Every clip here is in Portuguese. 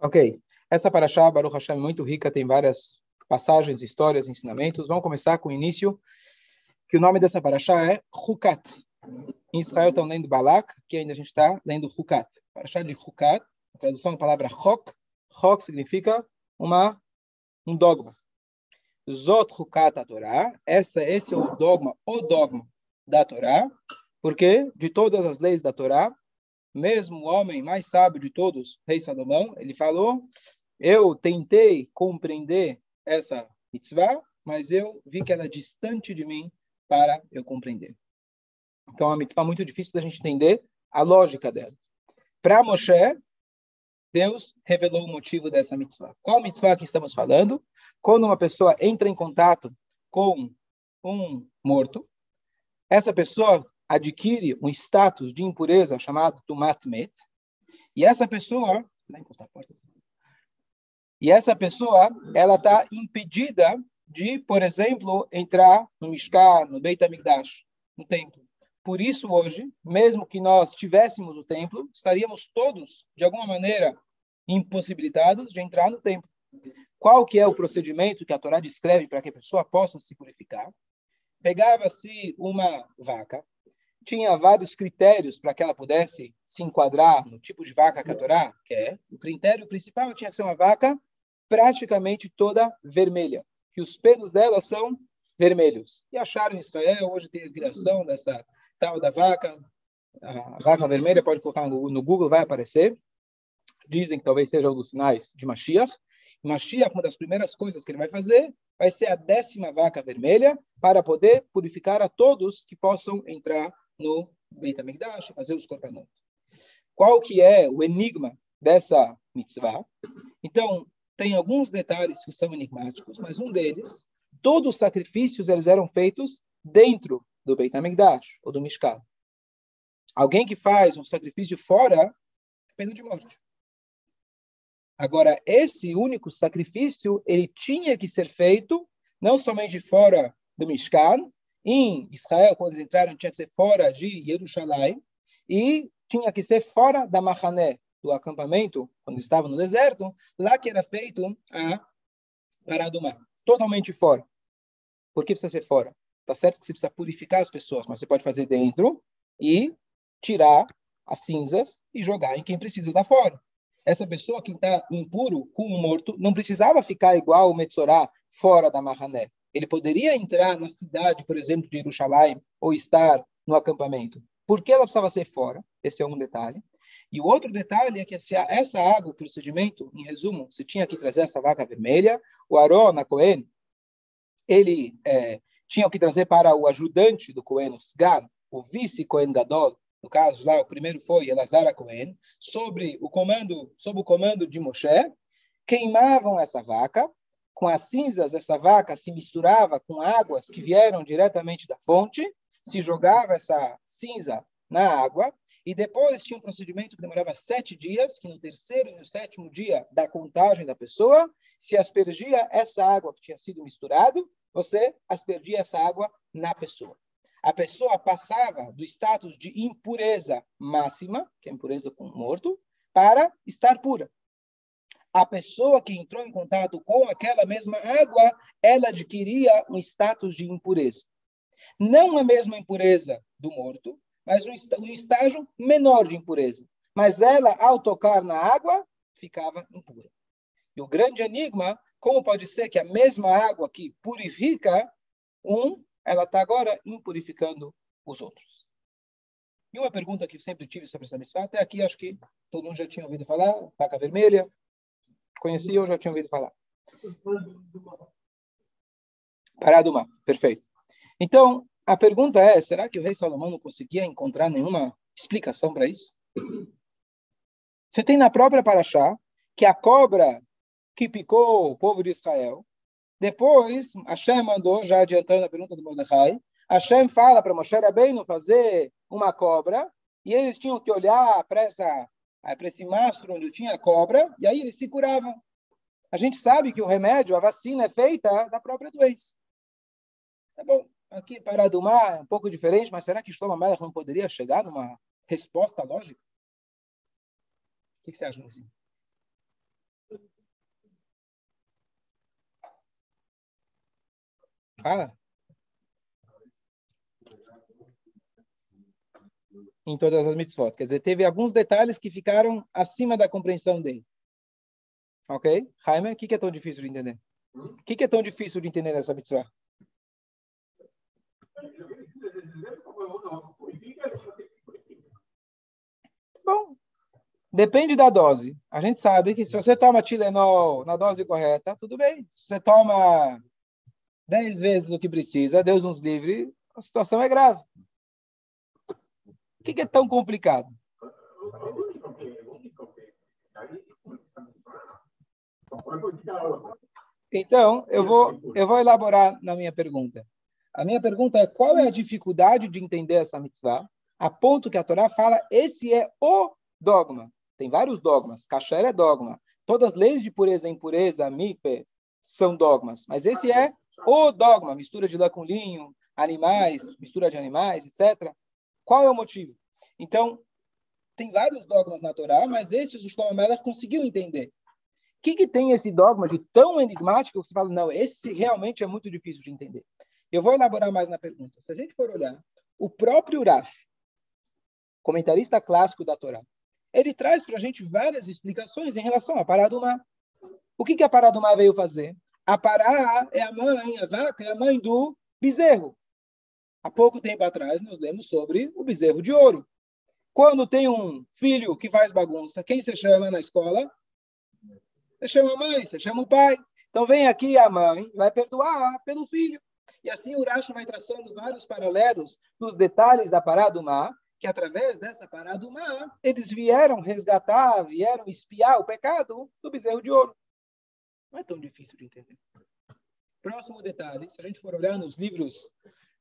Ok. Essa paraxá, Baruch Hashem, é muito rica, tem várias passagens, histórias, ensinamentos. Vamos começar com o início, que o nome dessa paraxá é Hukat. Em Israel estão lendo Balak, que ainda a gente está lendo Hukat. Paraxá de Hukat, a tradução da palavra Chok. Chok significa uma, um dogma. Zot Hukat a Torá. Essa, esse é o dogma, o dogma da Torá, porque de todas as leis da Torá, mesmo o homem mais sábio de todos, rei Salomão, ele falou: Eu tentei compreender essa mitzvah, mas eu vi que ela é distante de mim para eu compreender. Então, é uma mitzvah muito difícil da gente entender a lógica dela. Para Moshe, Deus revelou o motivo dessa mitzvah. Qual mitzvah que estamos falando? Quando uma pessoa entra em contato com um morto, essa pessoa adquire um status de impureza chamado Tumat Met, e essa pessoa, e essa pessoa, ela está impedida de, por exemplo, entrar no Mishkan, no Beit HaMikdash, no templo. Por isso, hoje, mesmo que nós tivéssemos o templo, estaríamos todos, de alguma maneira, impossibilitados de entrar no templo. Qual que é o procedimento que a Torá descreve para que a pessoa possa se purificar? Pegava-se uma vaca, tinha vários critérios para que ela pudesse se enquadrar no tipo de vaca que quer. O critério principal tinha que ser uma vaca praticamente toda vermelha, que os pelos dela são vermelhos. E acharam em Israel, hoje tem a criação dessa tal da vaca, a vaca vermelha, pode colocar no Google, vai aparecer. Dizem que talvez seja um dos sinais de Mashiach. Mashiach, uma das primeiras coisas que ele vai fazer, vai ser a décima vaca vermelha, para poder purificar a todos que possam entrar no Beit HaMikdash, fazer os korbanot. Qual que é o enigma dessa mitzvah? Então, tem alguns detalhes que são enigmáticos, mas um deles, todos os sacrifícios eles eram feitos dentro do Beit HaMikdash, ou do Mishkan. Alguém que faz um sacrifício fora, é pena de morte. Agora, esse único sacrifício, ele tinha que ser feito não somente fora do Mishkan, em Israel, quando eles entraram, tinha que ser fora de Jerusalém e tinha que ser fora da Mahané, do acampamento, quando estava no deserto, lá que era feito a parada do mar. Totalmente fora. Por que precisa ser fora? Tá certo que você precisa purificar as pessoas, mas você pode fazer dentro e tirar as cinzas e jogar em quem precisa estar fora. Essa pessoa que está impuro, com o morto, não precisava ficar igual o Metzorá, fora da Mahané. Ele poderia entrar na cidade, por exemplo, de Jerusalém, ou estar no acampamento. Por que ela precisava ser fora? Esse é um detalhe. E o outro detalhe é que essa água, o procedimento, em resumo, você tinha que trazer essa vaca vermelha, o Aaron, a Cohen, ele é, tinha que trazer para o ajudante do Cohen, o Sgan, o vice-Cohen Gadol, no caso lá, o primeiro foi Elazar Cohen, sobre o comando, sob o comando de Moshe, queimavam essa vaca, com as cinzas dessa vaca se misturava com águas que vieram diretamente da fonte, se jogava essa cinza na água, e depois tinha um procedimento que demorava sete dias, que no terceiro e no sétimo dia da contagem da pessoa, se aspergia essa água que tinha sido misturado, você aspergia essa água na pessoa. A pessoa passava do status de impureza máxima, que é impureza com morto, para estar pura a pessoa que entrou em contato com aquela mesma água, ela adquiria um status de impureza. Não a mesma impureza do morto, mas um estágio menor de impureza. Mas ela, ao tocar na água, ficava impura. E o grande enigma, como pode ser que a mesma água que purifica um, ela está agora impurificando os outros? E uma pergunta que sempre tive sobre essa missão, até aqui acho que todo mundo já tinha ouvido falar, vaca vermelha, Conhecia ou já tinha ouvido falar? Pará do mar, perfeito. Então, a pergunta é, será que o rei Salomão não conseguia encontrar nenhuma explicação para isso? Você tem na própria Paraxá que a cobra que picou o povo de Israel, depois Hashem mandou, já adiantando a pergunta do Mordecai, Hashem fala para Moshe Rabbeinu fazer uma cobra, e eles tinham que olhar para essa Aí para esse mastro onde tinha cobra, e aí eles se curavam. A gente sabe que o remédio, a vacina é feita da própria doença. Tá bom, aqui para do Mar é um pouco diferente, mas será que Shlomo Melech não poderia chegar numa resposta lógica? O que, você acha, Lucinho? Fala. Em todas as mitzvot. Quer dizer, teve alguns detalhes que ficaram acima da compreensão dele. Ok? Jaime, o que, que é tão difícil de entender? O que, que é tão difícil de entender nessa mitzvah? Bom, depende da dose. A gente sabe que se você toma Tilenol na dose correta, tudo bem. Se você toma 10 vezes o que precisa, Deus nos livre, a situação é grave. Que, que é tão complicado? Então, eu vou, eu vou elaborar na minha pergunta. A minha pergunta é qual é a dificuldade de entender essa mitzvah, a ponto que a Torá fala, esse é o dogma. Tem vários dogmas. Kasher é dogma. Todas as leis de pureza e impureza, mikve, são dogmas. Mas esse é o dogma. Mistura de lã com linho, animais, mistura de animais, etc. Qual é o motivo? Então, tem vários dogmas na Torá, mas esses o Shlomo Melech conseguiu entender. O que, que tem esse dogma de tão enigmático que você fala, não, esse realmente é muito difícil de entender. Eu vou elaborar mais na pergunta. Se a gente for olhar, o próprio Urash, comentarista clássico da Torá, ele traz para a gente várias explicações em relação à Paradumá. O que, que a Paradumá veio fazer? A Pará é a mãe, a vaca é a mãe do bezerro. Há pouco tempo atrás, nós lemos sobre o bezerro de ouro. Quando tem um filho que faz bagunça, quem se chama na escola? Você chama a mãe, você chama o pai. Então vem aqui a mãe, vai perdoar pelo filho. E assim o vai traçando vários paralelos dos detalhes da Paradumá, que através dessa Paradumá, eles vieram resgatar, vieram espiar o pecado do bezerro de ouro. Não é tão difícil de entender. Próximo detalhe, se a gente for olhar nos livros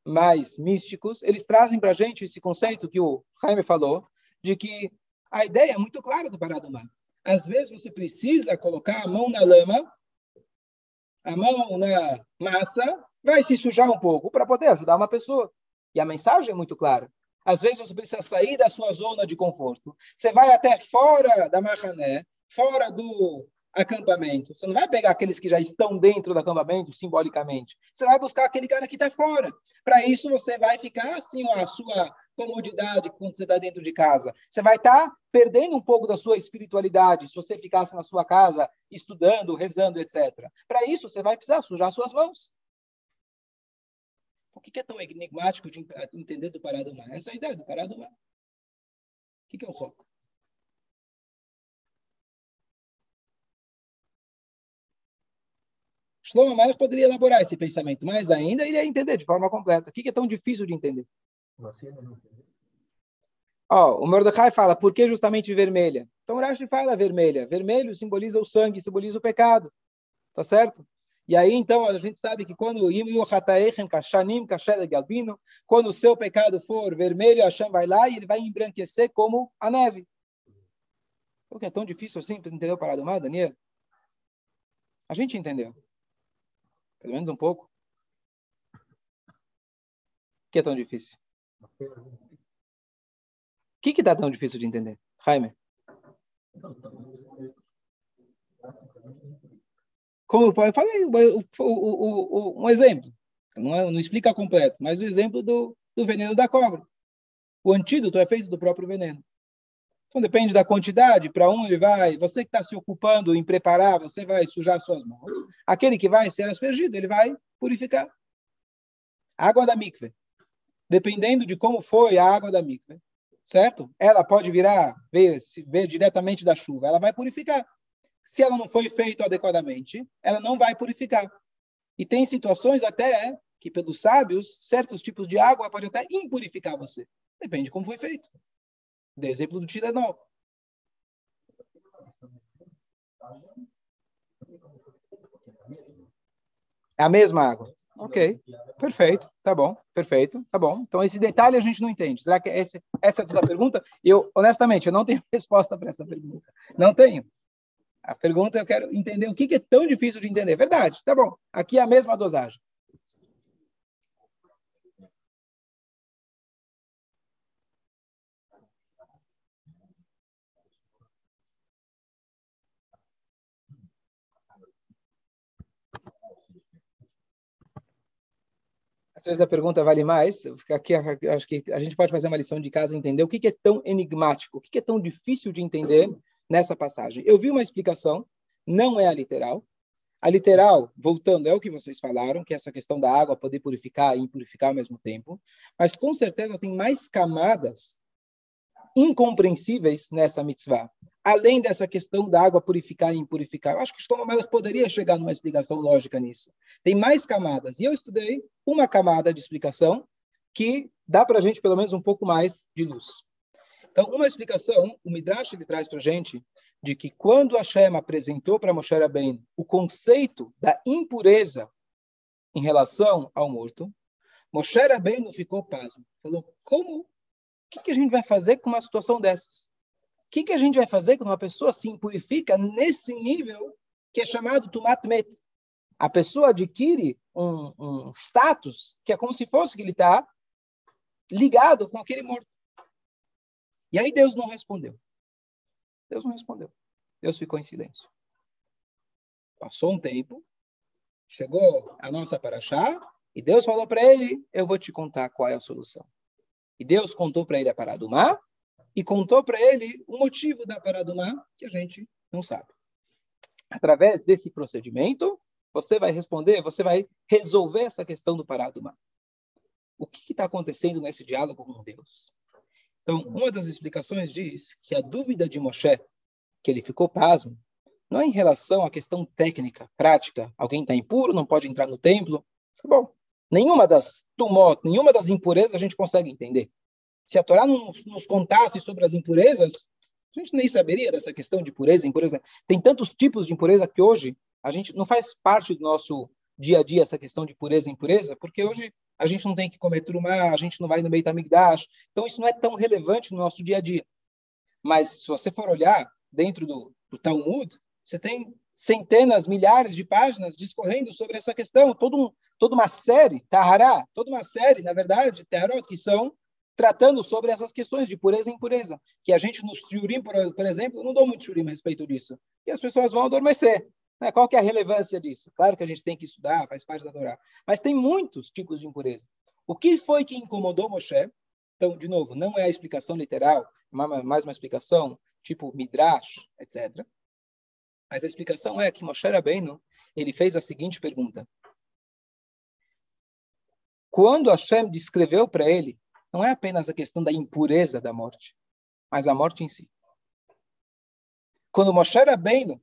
mais místicos, eles trazem para a gente esse conceito que o Jaime falou, de que a ideia é muito clara do Paradumá. Às vezes você precisa colocar a mão na lama, a mão na massa, vai se sujar um pouco para poder ajudar uma pessoa. E a mensagem é muito clara. Às vezes você precisa sair da sua zona de conforto. Você vai até fora da marrané, fora do acampamento. Você não vai pegar aqueles que já estão dentro do acampamento, simbolicamente. Você vai buscar aquele cara que está fora. Para isso, você vai ficar assim, a sua comodidade quando você está dentro de casa. Você vai estar tá perdendo um pouco da sua espiritualidade se você ficasse na sua casa estudando, rezando, etc. Para isso, você vai precisar sujar suas mãos. O que é tão enigmático de entender do parado mar? Essa é a ideia do parado mar. O que é o foco? Shlomo Melech poderia elaborar esse pensamento, mas ainda ele ia entender de forma completa. O que é tão difícil de entender? Oh, o Mordecai fala, por que justamente vermelha? Então Rashi fala vermelha. Vermelho simboliza o sangue, simboliza o pecado. Tá certo? E aí, então, a gente sabe que quando quando o seu pecado for vermelho, Hashem vai lá e ele vai embranquecer como a neve. Por que é tão difícil assim? Entendeu o parado mal, Daniel? A gente entendeu. Pelo menos um pouco. O que é tão difícil? O que está tão difícil de entender? Jaime? Como eu falei, o, o, o, um exemplo. Não, é, não explica completo, mas o exemplo do, do veneno da cobra. O antídoto é feito do próprio veneno. Então depende da quantidade, para onde ele vai. Você que está se ocupando em preparar, você vai sujar suas mãos. Aquele que vai ser aspergido, ele vai purificar. Água da mikve. Dependendo de como foi a água da mikve, certo? Ela pode virar, ver, ver diretamente da chuva, ela vai purificar. Se ela não foi feita adequadamente, ela não vai purificar. E tem situações até que, pelos sábios, certos tipos de água pode até impurificar você. Depende de como foi feito. Dei exemplo do Tilenol. É a mesma água. Ok, perfeito, tá bom, perfeito, tá bom. Então, esse detalhe a gente não entende. Será que esse, essa é a tua pergunta? Eu, honestamente, eu não tenho resposta para essa pergunta. Não tenho. A pergunta eu quero entender o que, que é tão difícil de entender. Verdade, tá bom. Aqui é a mesma dosagem. Vezes a pergunta vale mais. Aqui, acho que a gente pode fazer uma lição de casa e entender o que, é tão enigmático, o que, é tão difícil de entender nessa passagem. Eu vi uma explicação, não é a literal. A literal, voltando, é o que vocês falaram, que é essa questão da água poder purificar e impurificar ao mesmo tempo. Mas com certeza tem mais camadas incompreensíveis nessa mitzvah. Além dessa questão da água purificar e impurificar. Eu acho que Shlomo Melech poderia chegar numa explicação lógica nisso. Tem mais camadas. E eu estudei uma camada de explicação que dá para a gente, pelo menos, um pouco mais de luz. Então, uma explicação, o Midrash ele traz para a gente de que quando Hashem apresentou para Moshe Rabbeinu o conceito da impureza em relação ao morto, Moshe Rabbeinu ficou pasmo. Falou, como o que, que a gente vai fazer com uma situação dessas? O que, que a gente vai fazer quando uma pessoa se impurifica nesse nível que é chamado tumat met? A pessoa adquire um, um status que é como se fosse que ele está ligado com aquele morto. E aí Deus não respondeu. Deus não respondeu. Deus ficou em silêncio. Passou um tempo, chegou a nossa paraxá, e Deus falou para ele: Eu vou te contar qual é a solução. E Deus contou para ele a parada do mar e contou para ele o motivo da mar que a gente não sabe. Através desse procedimento, você vai responder, você vai resolver essa questão do mar. O que está acontecendo nesse diálogo com Deus? Então, uma das explicações diz que a dúvida de Moshe, que ele ficou pasmo, não é em relação à questão técnica, prática. Alguém está impuro, não pode entrar no templo. Tá bom, Nenhuma das tumot, nenhuma das impurezas a gente consegue entender. Se a Torá não nos contasse sobre as impurezas, a gente nem saberia dessa questão de pureza e impureza. Tem tantos tipos de impureza que hoje a gente não faz parte do nosso dia a dia essa questão de pureza e impureza, porque hoje a gente não tem que comer turma, a gente não vai no Beit HaMikdash, então isso não é tão relevante no nosso dia a dia. Mas se você for olhar dentro do, do Talmud, você tem centenas, milhares de páginas discorrendo sobre essa questão, todo um, toda uma série, Tahara, toda uma série, na verdade, Teharot, que são tratando sobre essas questões de pureza e impureza, que a gente nos shurim, por, exemplo, não dou muito shurim a respeito disso, e as pessoas vão adormecer. Né? Qual que é a relevância disso? Claro que a gente tem que estudar, faz parte da Torá, mas tem muitos tipos de impureza. O que foi que incomodou Moshe? Então, de novo, não é a explicação literal, mais uma explicação tipo Midrash, etc. Mas a explicação é que Moshe Rabbeinu, ele fez a seguinte pergunta. Quando Hashem descreveu para ele, não é apenas a questão da impureza da morte, mas a morte em si. Quando Moshe Rabbeinu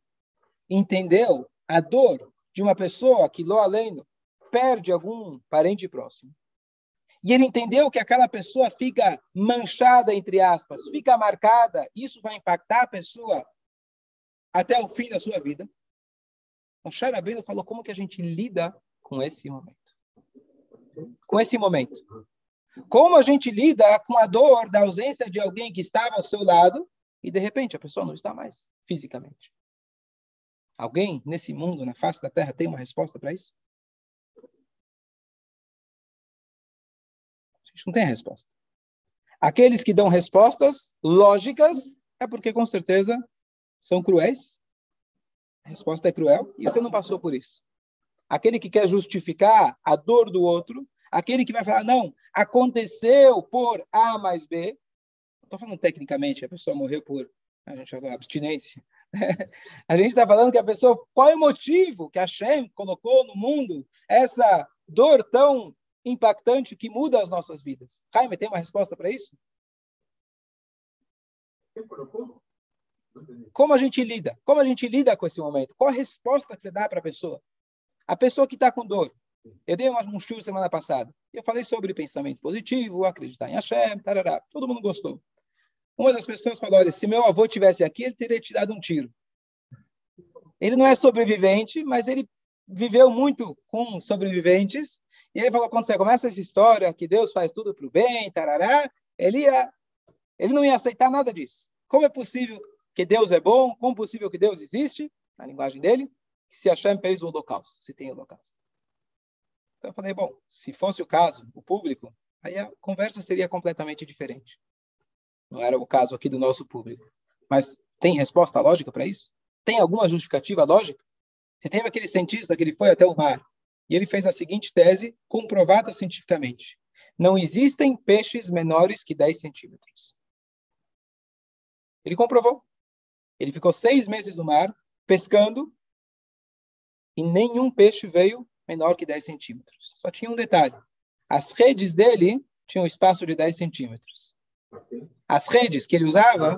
entendeu a dor de uma pessoa que, lo além, perde algum parente próximo, e ele entendeu que aquela pessoa fica manchada, entre aspas, fica marcada, isso vai impactar a pessoa até o fim da sua vida. Moshe Rabbeinu falou como que a gente lida com esse momento. Com esse momento. Como a gente lida com a dor da ausência de alguém que estava ao seu lado e de repente a pessoa não está mais fisicamente. Alguém nesse mundo, na face da Terra, tem uma resposta para isso? A gente não tem a resposta. Aqueles que dão respostas lógicas é porque com certeza são cruéis? A resposta é cruel e você não passou por isso. Aquele que quer justificar a dor do outro, aquele que vai falar, não, aconteceu por A mais B. Estou falando tecnicamente, a pessoa morreu por, a gente falou, abstinência. a gente está falando que a pessoa, qual é o motivo que a Shem colocou no mundo essa dor tão impactante que muda as nossas vidas? Jaime, tem uma resposta para isso? Como a gente lida? Como a gente lida com esse momento? Qual a resposta que você dá para a pessoa? A pessoa que está com dor. Eu dei um show semana passada. Eu falei sobre pensamento positivo, acreditar em Hashem, tarará. Todo mundo gostou. Uma das pessoas falou: olha, se meu avô tivesse aqui, ele teria te dado um tiro. Ele não é sobrevivente, mas ele viveu muito com sobreviventes. E ele falou: quando você começa essa história que Deus faz tudo para o bem, tarará, ele, ia, ele não ia aceitar nada disso. Como é possível que Deus é bom, como possível que Deus existe, na linguagem dele, se Hashem fez o holocausto, se tem holocausto. Então eu falei, bom, se fosse o caso, o público, aí a conversa seria completamente diferente. Não era o caso aqui do nosso público. Mas tem resposta lógica para isso? Tem alguma justificativa lógica? Você teve aquele cientista que ele foi até o mar e ele fez a seguinte tese, comprovada cientificamente. Não existem peixes menores que 10 centímetros. Ele comprovou. Ele ficou seis meses no mar, pescando, e nenhum peixe veio menor que 10 centímetros. Só tinha um detalhe. As redes dele tinham um espaço de 10 centímetros. As redes que ele usava,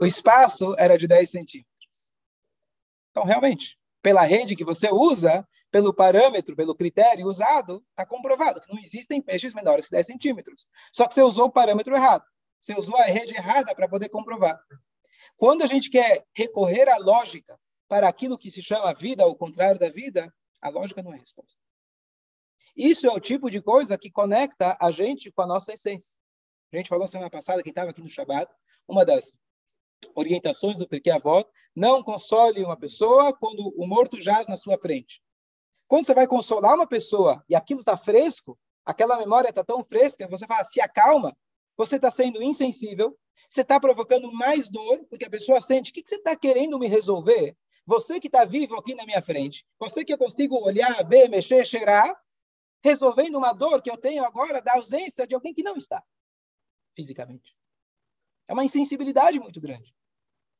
o espaço era de 10 centímetros. Então, realmente, pela rede que você usa, pelo parâmetro, pelo critério usado, está comprovado que não existem peixes menores que 10 centímetros. Só que você usou o parâmetro errado. Você usou a rede errada para poder comprovar. Quando a gente quer recorrer à lógica para aquilo que se chama vida, ao contrário da vida, a lógica não é a resposta. Isso é o tipo de coisa que conecta a gente com a nossa essência. A gente falou semana passada, quem estava aqui no Shabat, uma das orientações do Porquê Avó, não console uma pessoa quando o morto jaz na sua frente. Quando você vai consolar uma pessoa e aquilo está fresco, aquela memória está tão fresca, você fala, se acalma, você está sendo insensível, você está provocando mais dor, porque a pessoa sente, o que, que você está querendo me resolver? Você que está vivo aqui na minha frente, você que eu consigo olhar, ver, mexer, cheirar, resolvendo uma dor que eu tenho agora da ausência de alguém que não está fisicamente. É uma insensibilidade muito grande.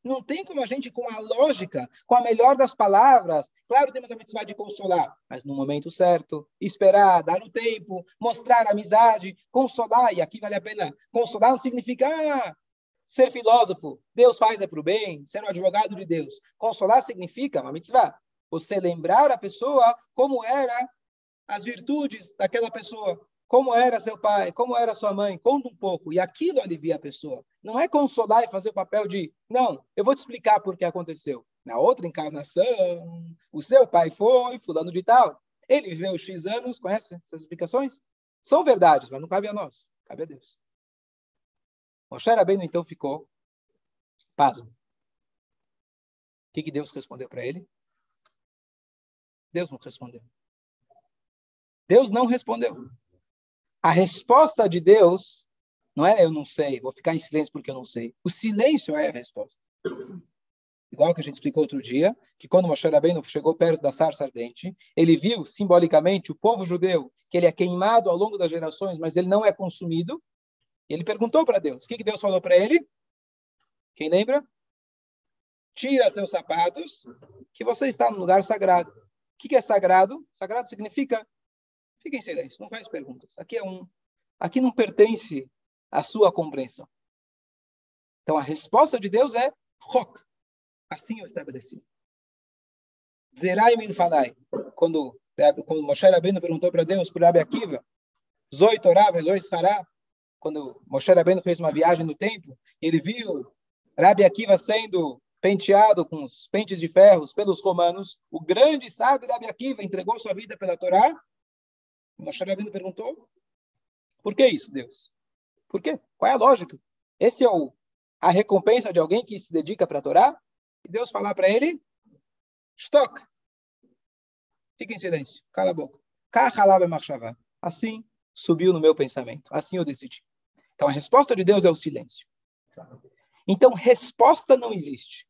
Não tem como a gente, com a lógica, com a melhor das palavras, claro, temos a mitzvah de consolar, mas no momento certo, esperar, dar o tempo, mostrar amizade, consolar, e aqui vale a pena. Consolar não significa ah, ser filósofo, Deus faz é para o bem, ser um advogado de Deus. Consolar significa, uma mitzvah, você lembrar a pessoa como era as virtudes daquela pessoa, como era seu pai, como era sua mãe, conta um pouco, e aquilo alivia a pessoa. Não é consolar e fazer o papel de, não, eu vou te explicar por que aconteceu. Na outra encarnação, o seu pai foi fulano de tal. Ele viveu X anos, conhece essas explicações? São verdades, mas não cabe a nós, cabe a Deus. Moshe Rabbeinu então ficou pasmo. O que, que Deus respondeu para ele? Deus não respondeu. Deus não respondeu. A resposta de Deus não é eu não sei, vou ficar em silêncio porque eu não sei. O silêncio é a resposta. Igual que a gente explicou outro dia, que quando Moshe Rabbeinu chegou perto da sarça ardente, ele viu simbolicamente o povo judeu, que ele é queimado ao longo das gerações, mas ele não é consumido. E ele perguntou para Deus. O que, que Deus falou para ele? Quem lembra? Tira seus sapatos, que você está no lugar sagrado. O que, que é sagrado? Sagrado significa Fique em silêncio, não faz perguntas. Aqui é um, aqui não pertence à sua compreensão. Então a resposta de Deus é Rok. Assim eu estabeleci. Zerai milfanai. Quando quando Moshe Rabbeinu perguntou para Deus, para Rabi Akiva, Zoi Torá, Zoi Sará, quando Moshe Rabbeinu fez uma viagem no tempo, ele viu Rabi Akiva sendo penteado com os pentes de ferros pelos romanos, o grande sábio Rabi Akiva entregou sua vida pela Torá, Moshe Rabbeinu perguntou, por que isso, Deus? Por quê? Qual é a lógica? Esse é o, a recompensa de alguém que se dedica para a Torá? E Deus falar para ele, Stock. Fique em silêncio, cala a boca. Assim subiu no meu pensamento, assim eu decidi. Então a resposta de Deus é o silêncio. Então resposta não existe.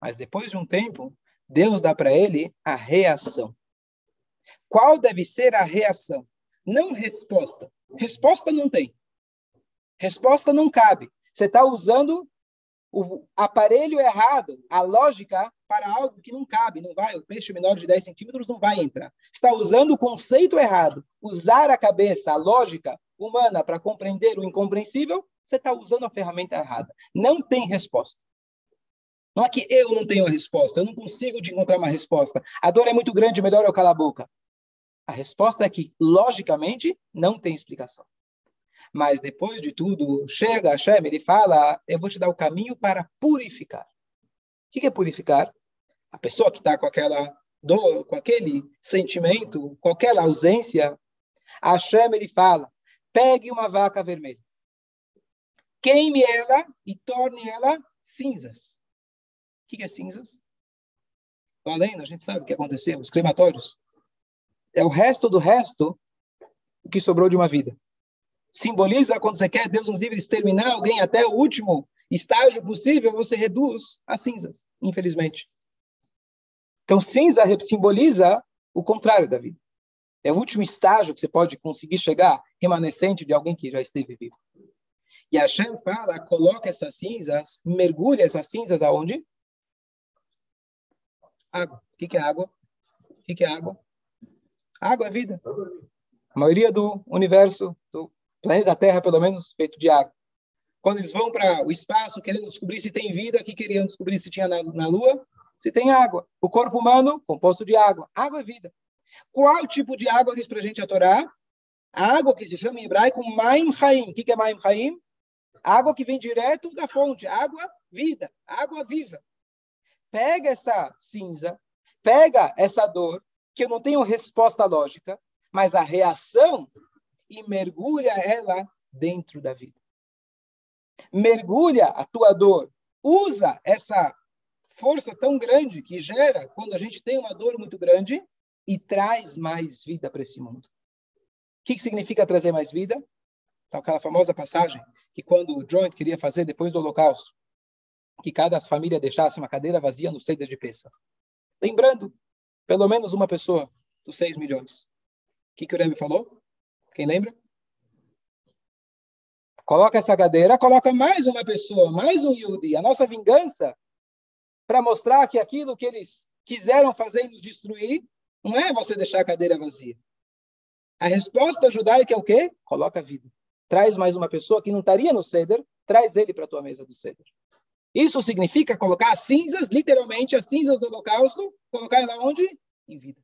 Mas depois de um tempo, Deus dá para ele a reação. Qual deve ser a reação? Não resposta. Resposta não tem. Resposta não cabe. Você está usando o aparelho errado, a lógica, para algo que não cabe, não vai. O peixe menor de 10 centímetros não vai entrar. está usando o conceito errado. Usar a cabeça, a lógica humana para compreender o incompreensível, você está usando a ferramenta errada. Não tem resposta. Não é que eu não tenho a resposta, eu não consigo te encontrar uma resposta. A dor é muito grande, melhor eu calar a boca. A resposta é que, logicamente, não tem explicação. Mas depois de tudo, chega Hashem, ele fala: Eu vou te dar o caminho para purificar. O que é purificar? A pessoa que está com aquela dor, com aquele sentimento, com aquela ausência, Hashem ele fala: pegue uma vaca vermelha, queime ela e torne ela cinzas. O que é cinzas? Além, a gente sabe o que aconteceu, os crematórios é o resto do resto o que sobrou de uma vida. Simboliza quando você quer, Deus nos livre, exterminar alguém até o último estágio possível, você reduz a cinzas, infelizmente. Então, cinza simboliza o contrário da vida. É o último estágio que você pode conseguir chegar, remanescente de alguém que já esteve vivo. E Hashem fala, coloca essas cinzas, mergulha essas cinzas aonde? Água. O que é água? O que é água? Água é vida. A maioria do universo, do planeta Terra, pelo menos, feito de água. Quando eles vão para o espaço, querendo descobrir se tem vida, que queriam descobrir se tinha na, na Lua? Se tem água. O corpo humano, composto de água. Água é vida. Qual tipo de água diz para a gente a Torá? Água que se chama em hebraico Maim Chaim. O que é Maim Chaim? Água que vem direto da fonte. Água vida. Água viva. Pega essa cinza, pega essa dor, que eu não tenho resposta lógica, mas a reação e mergulha ela dentro da vida. Mergulha a tua dor, usa essa força tão grande que gera quando a gente tem uma dor muito grande e traz mais vida para esse mundo. Que, que significa trazer mais vida? Então, aquela famosa passagem que quando o Joint queria fazer depois do Holocausto, que cada família deixasse uma cadeira vazia no Seder de Peça. Lembrando, pelo menos uma pessoa dos 6 milhões. O que, que o Rebbe falou? Quem lembra? Coloca essa cadeira, coloca mais uma pessoa, mais um Yudi. A nossa vingança para mostrar que aquilo que eles quiseram fazer e nos destruir não é você deixar a cadeira vazia. A resposta judaica é o quê? Coloca a vida. Traz mais uma pessoa que não estaria no ceder, traz ele para a tua mesa do ceder. Isso significa colocar as cinzas, literalmente as cinzas do holocausto, colocar ela onde? Em vida.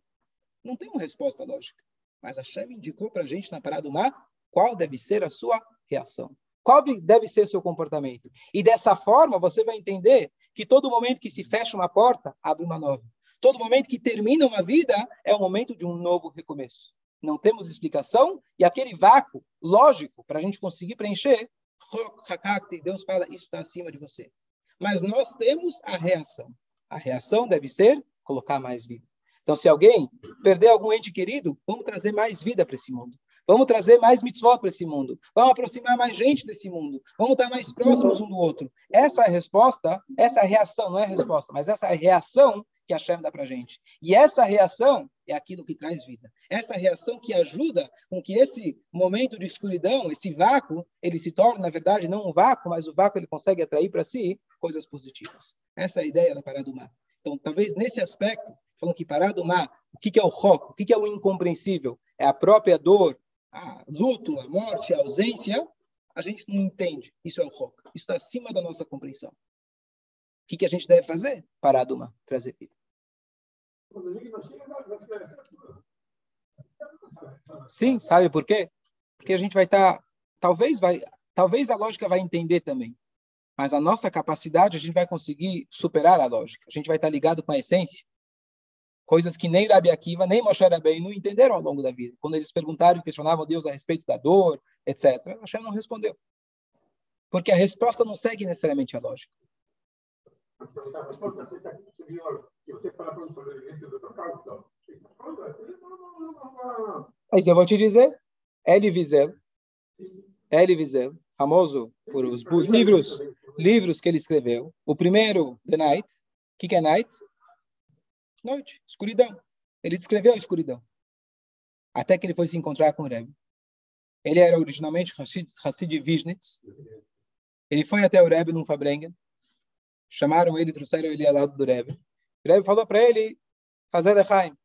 Não tem uma resposta lógica. Mas a Shem indicou para a gente na parada do mar qual deve ser a sua reação. Qual deve ser seu comportamento. E dessa forma, você vai entender que todo momento que se fecha uma porta, abre uma nova. Todo momento que termina uma vida é o momento de um novo recomeço. Não temos explicação e aquele vácuo lógico para a gente conseguir preencher, Deus fala, isso está acima de você. Mas nós temos a reação. A reação deve ser colocar mais vida. Então, se alguém perder algum ente querido, vamos trazer mais vida para esse mundo. Vamos trazer mais mitzvot para esse mundo. Vamos aproximar mais gente desse mundo. Vamos estar mais próximos um do outro. Essa é a resposta, essa reação, não é a resposta, mas essa reação que a Shem dá para gente. E essa reação é aquilo que traz vida. Essa reação que ajuda com que esse momento de escuridão, esse vácuo, ele se torne, na verdade, não um vácuo, mas o vácuo ele consegue atrair para si coisas positivas. Essa é a ideia da parada do mar. Então, talvez nesse aspecto, falando que parada do mar, o que, que é o roco? O que, que é o incompreensível? É a própria dor, a luto, a morte, a ausência, a gente não entende. Isso é o rock. Isso está acima da nossa compreensão. Que, que a gente deve fazer? Parar de uma, trazer vida. Sim, sabe por quê? Porque a gente vai estar, tá, talvez vai, talvez a lógica vai entender também, mas a nossa capacidade a gente vai conseguir superar a lógica. A gente vai estar tá ligado com a essência coisas que nem Rabi Akiva, nem Moshe Rabbeinu entenderam ao longo da vida. Quando eles perguntaram questionavam Deus a respeito da dor, etc., Hashem não respondeu. Porque a resposta não segue necessariamente a lógica. Mas eu vou te dizer, Elie Wiesel, Elie Wiesel, famoso por os livros, livros que ele escreveu. O primeiro, The Night. O que, que é Night? Noite, escuridão. Ele descreveu a escuridão. Até que ele foi se encontrar com o Rebbe. Ele era originalmente Hassid, Hassid Vishnitz. Ele foi até o Rebbe num Fabrengen. Chamaram ele, trouxeram ele ao lado do Rebbe. O Rebbe falou para ele fazer Lechaim.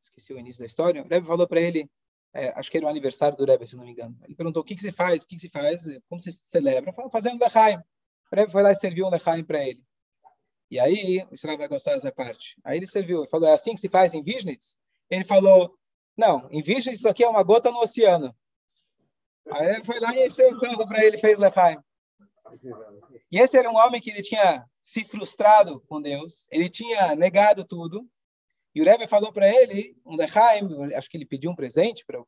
Esqueci o início da história. O Rebbe falou para ele, é, acho que era o aniversário do Rebbe, se não me engano. Ele perguntou, o que, que faz? O que, que você faz? Como você celebra? Falou, fazendo Lechaim. O Rebbe foi lá e serviu um Lechaim para ele. E aí, o Israel vai gostar dessa parte. Aí ele serviu, ele falou, é assim que se faz em Vishnitz? Ele falou, não, em Vishnitz isso aqui é uma gota no oceano. Aí ele foi lá e encheu o campo para ele, fez Lechaim. E esse era um homem que ele tinha se frustrado com Deus, ele tinha negado tudo, e o Rebbe falou para ele, um Lechaim, acho que ele pediu um presente para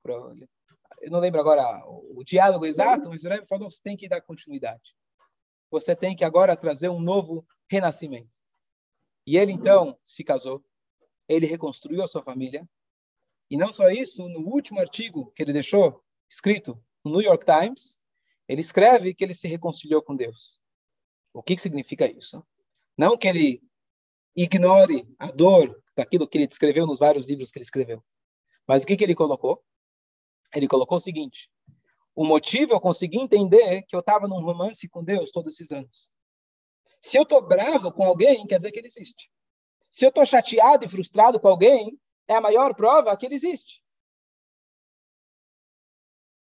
eu não lembro agora o, diálogo exato, mas o Rebbe falou você tem que dar continuidade. Você tem que agora trazer um novo renascimento. E ele então se casou, ele reconstruiu a sua família. E não só isso, no último artigo que ele deixou escrito no New York Times, ele escreve que ele se reconciliou com Deus. O que, que significa isso? Não que ele ignore a dor daquilo que ele descreveu nos vários livros que ele escreveu. Mas o que, que ele colocou? Ele colocou o seguinte: o motivo eu consegui entender que eu estava num romance com Deus todos esses anos. Se eu estou bravo com alguém, quer dizer que ele existe. Se eu estou chateado e frustrado com alguém, é a maior prova que ele existe.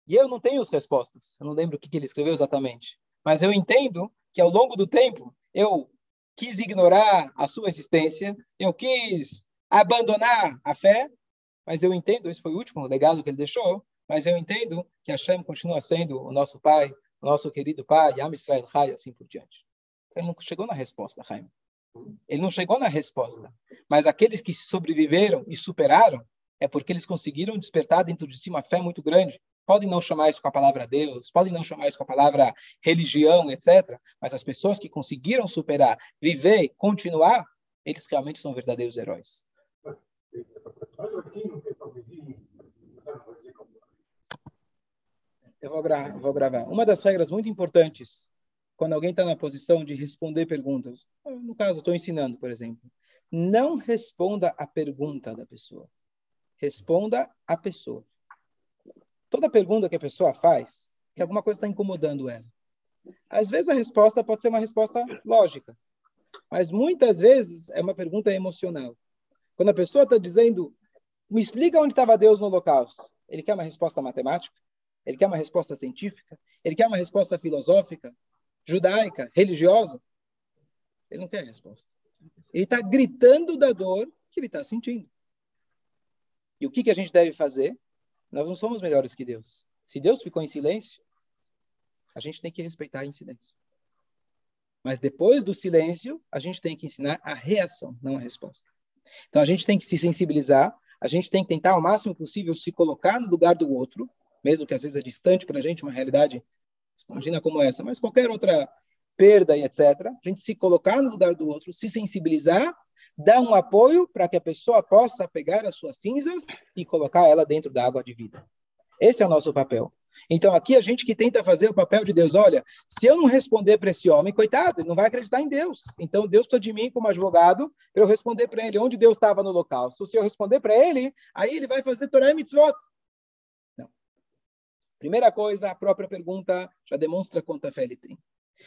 E eu não tenho as respostas. Eu não lembro o que, que ele escreveu exatamente. Mas eu entendo que ao longo do tempo eu quis ignorar a sua existência, eu quis abandonar a fé, mas eu entendo, esse foi o último legado que ele deixou, mas eu entendo que Hashem continua sendo o nosso pai, o nosso querido pai, Am Israel Chai, assim por diante. Ele não chegou na resposta, Jaime. Ele não chegou na resposta. Mas aqueles que sobreviveram e superaram, é porque eles conseguiram despertar dentro de si uma fé muito grande. Podem não chamar isso com a palavra Deus, podem não chamar isso com a palavra religião, etc. Mas as pessoas que conseguiram superar, viver, continuar, eles realmente são verdadeiros heróis. Eu vou, gra vou gravar. Uma das regras muito importantes quando alguém está na posição de responder perguntas, no caso, estou ensinando, por exemplo, não responda a pergunta da pessoa. Responda a pessoa. Toda pergunta que a pessoa faz, que alguma coisa está incomodando ela. Às vezes a resposta pode ser uma resposta lógica, mas muitas vezes é uma pergunta emocional. Quando a pessoa está dizendo, me explica onde estava Deus no Holocausto, ele quer uma resposta matemática, ele quer uma resposta científica, ele quer uma resposta filosófica, judaica, religiosa, ele não quer resposta. Ele está gritando da dor que ele está sentindo. E o que, que a gente deve fazer? Nós não somos melhores que Deus. Se Deus ficou em silêncio, a gente tem que respeitar em silêncio. Mas depois do silêncio, a gente tem que ensinar a reação, não a resposta. Então a gente tem que se sensibilizar, a gente tem que tentar ao máximo possível se colocar no lugar do outro, mesmo que às vezes é distante para a gente uma realidade imagina como essa, mas qualquer outra perda e etc. A gente se colocar no lugar do outro, se sensibilizar, dar um apoio para que a pessoa possa pegar as suas cinzas e colocar ela dentro da água de vida. Esse é o nosso papel. Então, aqui a gente que tenta fazer o papel de Deus, olha, se eu não responder para esse homem, coitado, ele não vai acreditar em Deus. Então, Deus precisa de mim como advogado para eu responder para ele onde Deus estava no local. Se eu responder para ele, aí ele vai fazer Torah e Mitzvot. Primeira coisa, a própria pergunta já demonstra quanta fé ele tem.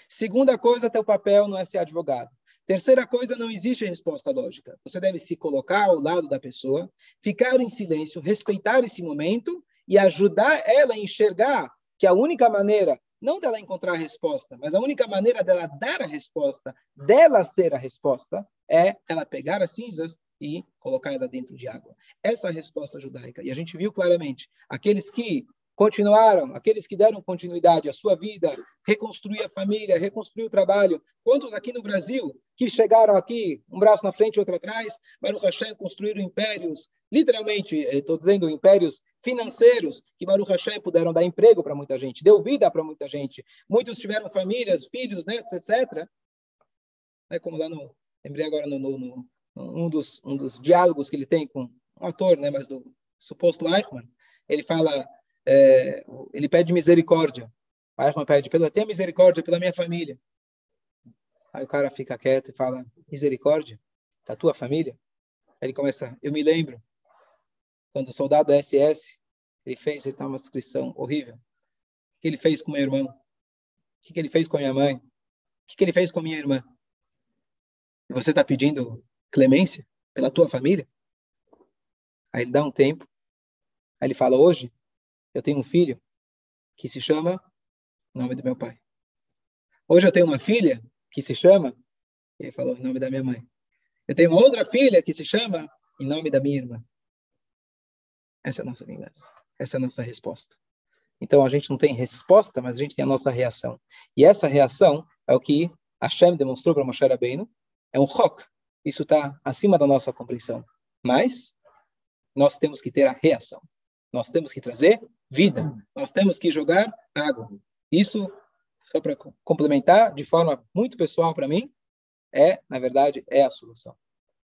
Segunda coisa, teu papel não é ser advogado. Terceira coisa, não existe resposta lógica. Você deve se colocar ao lado da pessoa, ficar em silêncio, respeitar esse momento e ajudar ela a enxergar que a única maneira, não dela encontrar a resposta, mas a única maneira dela dar a resposta, dela ser a resposta, é ela pegar as cinzas e colocar ela dentro de água. Essa é a resposta judaica. E a gente viu claramente, aqueles que continuaram, aqueles que deram continuidade à sua vida, reconstruir a família, reconstruir o trabalho. Quantos aqui no Brasil que chegaram aqui, um braço na frente e outro atrás, Baruch Hashem construíram impérios, literalmente, estou dizendo impérios financeiros, que Baruch Hashem puderam dar emprego para muita gente, deu vida para muita gente. Muitos tiveram famílias, filhos, netos, etc. É como lá no, lembrei agora no, no, no um dos um dos diálogos que ele tem com um ator, né, mas do suposto Eichmann, ele fala é, ele pede misericórdia. O Eichmann pede, tenha misericórdia pela minha família. Aí o cara fica quieto e fala, misericórdia? Da tua família? Aí ele começa, eu me lembro, quando o soldado da SS, ele fez, ele tá uma descrição horrível. O que ele fez com meu irmão? O que ele fez com minha mãe? O que ele fez com minha irmã? E você está pedindo clemência pela tua família? Aí ele dá um tempo. Aí ele fala, hoje eu tenho um filho que se chama nome do meu pai. Hoje eu tenho uma filha que se chama, ele falou, em nome da minha mãe. Eu tenho uma outra filha que se chama em nome da minha irmã. Essa é a nossa vingança. Essa é a nossa resposta. Então a gente não tem resposta, mas a gente tem a nossa reação. E essa reação é o que Hashem demonstrou para Moshe Rabbeinu. É um rock. Isso está acima da nossa compreensão. Mas nós temos que ter a reação. Nós temos que trazer vida. Nós temos que jogar água. Isso, só para complementar, de forma muito pessoal para mim, é, na verdade, é a solução.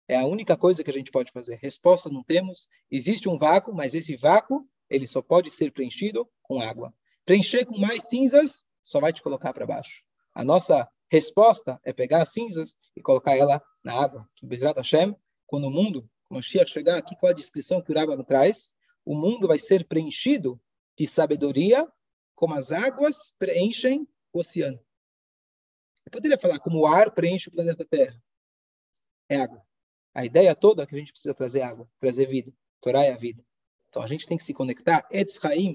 É a única coisa que a gente pode fazer. Resposta não temos. Existe um vácuo, mas esse vácuo ele só pode ser preenchido com água. Preencher com mais cinzas só vai te colocar para baixo. A nossa resposta é pegar as cinzas e colocar ela na água. Que Bezrat Hashem, quando o mundo Mashiach chegar aqui, qual a descrição que o Rambam traz? O mundo vai ser preenchido de sabedoria, como as águas preenchem o oceano. Eu poderia falar como o ar preenche o planeta Terra. É água. A ideia toda é que a gente precisa trazer água, trazer vida. Torá é a vida. Então a gente tem que se conectar. Etz Chaim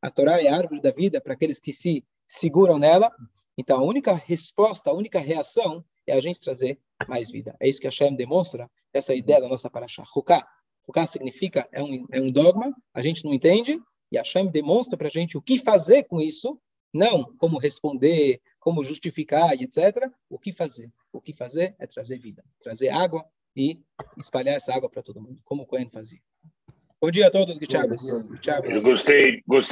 A Torá é a árvore da vida para aqueles que se seguram nela. Então a única resposta, a única reação é a gente trazer mais vida. É isso que a Hashem demonstra, essa ideia da nossa paraxá. Ruká. Ruká significa, é um, é um dogma, a gente não entende, e a Hashem demonstra para a gente o que fazer com isso, não como responder, como justificar etc. O que fazer? O que fazer é trazer vida, trazer água e espalhar essa água para todo mundo, como o Cohen fazia. Bom dia a todos, Gustavo. Eu gostei, gostei.